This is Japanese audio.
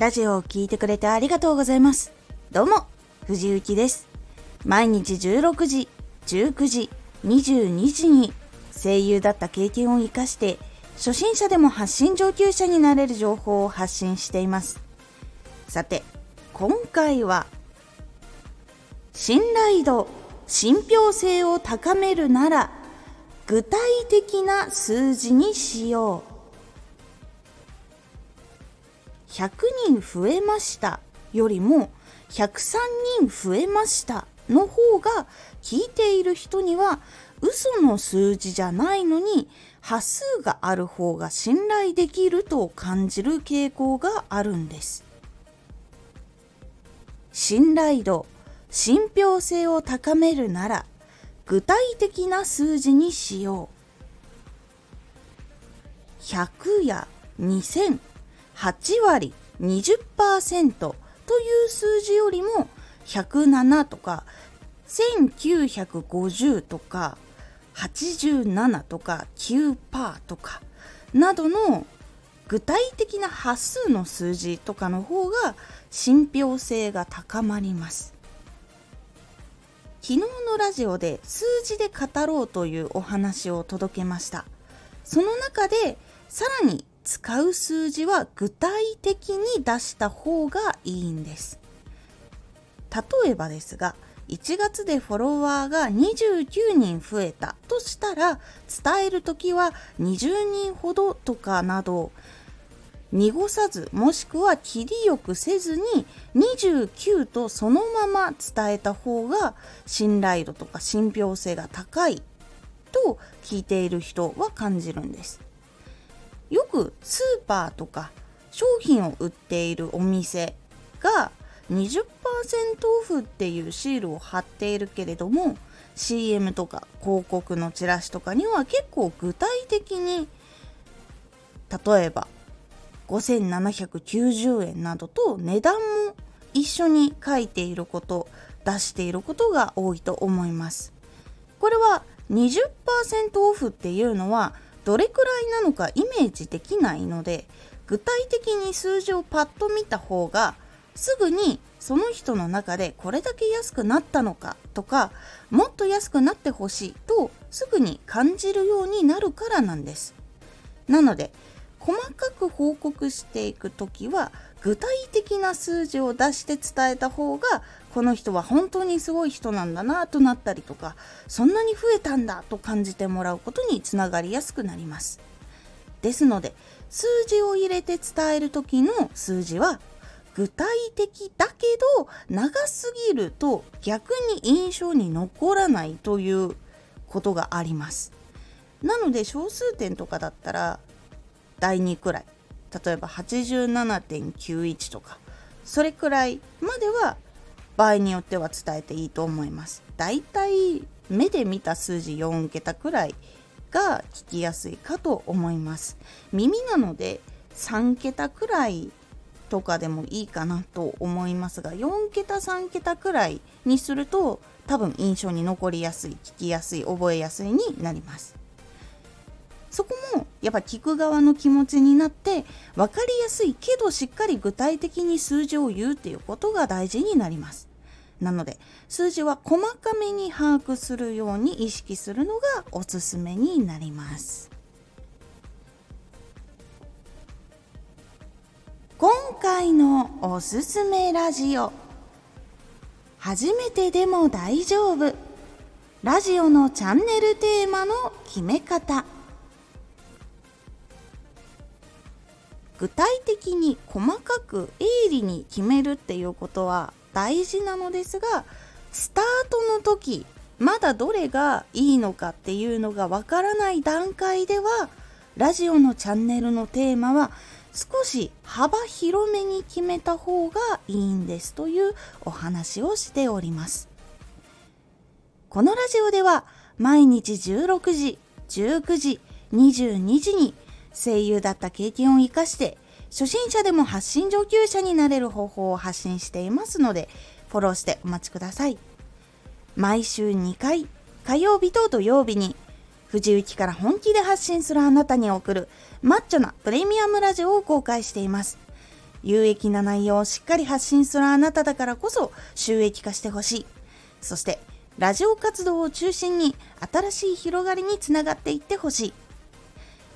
ラジオを聴いてくれてありがとうございます。どうも、藤幸です。毎日16時、19時、22時に声優だった経験を活かして初心者でも発信上級者になれる情報を発信しています。さて、今回は信頼度、信憑性を高めるなら具体的な数字にしよう。100人増えましたよりも103人増えましたの方が聞いている人には嘘の数字じゃないのに端数がある方が信頼できると感じる傾向があるんです。信頼度、信憑性を高めるなら具体的な数字にしよう。100や2000、8割、20%という数字よりも107とか1950とか87とか9%とかなどの具体的な端数の数字とかの方が信憑性が高まります。昨日のラジオで数字で語ろうというお話を届けましたその中でさらに使う数字は具体的に出した方がいいんです。例えばですが1月でフォロワーが29人増えたとしたら伝える時は20人ほどとかなど濁さずもしくは切りよくせずに29とそのまま伝えた方が信頼度とか信憑性が高いと聞いている人は感じるんです。よくスーパーとか商品を売っているお店が20%オフっていうシールを貼っているけれども CM とか広告のチラシとかには結構具体的に例えば5790円などと値段も一緒に書いていること出していることが多いと思います。これは20%オフっていうのはどれくらいなのかイメージできないので具体的に数字をパッと見た方がすぐにその人の中でこれだけ安くなったのかとかもっと安くなってほしいとすぐに感じるようになるからなんです。なので細かく報告していく時は具体的な数字を出して伝えた方がこの人は本当にすごい人なんだなとなったりとかそんなに増えたんだと感じてもらうことにつながりやすくなります。ですので数字を入れて伝える時の数字は具体的だけど長すぎると逆に印象に残らないということがあります。なので小数点とかだったら第2くらい。例えば87.91とか。それくらいまでは場合によっては伝えていいと思います。だいたい目で見た数字4桁くらいが聞きやすいかと思います。耳なので3桁くらいとかでもいいかなと思いますが4桁3桁くらいにすると多分印象に残りやすい聞きやすい覚えやすいになります。そこもやっぱ聞く側の気持ちになって分かりやすいけどしっかり具体的に数字を言うっていうことが大事になります。なので数字は細かめに把握するように意識するのがおすすめになります。今回のおすすめラジオ初めてでも大丈夫ラジオのチャンネルテーマの決め方具体的に細かく鋭利に決めるっていうことは大事なのですがスタートの時まだどれがいいのかっていうのがわからない段階ではラジオのチャンネルのテーマは少し幅広めに決めた方がいいんですというお話をしております。このラジオでは毎日16時19時22時に声優だった経験を生かして初心者でも発信上級者になれる方法を発信していますのでフォローしてお待ちください毎週2回火曜日と土曜日に藤雪から本気で発信するあなたに送るマッチョなプレミアムラジオを公開しています有益な内容をしっかり発信するあなただからこそ収益化してほしい。そして、ラジオ活動を中心に新しい広がりにつながっていってほしい。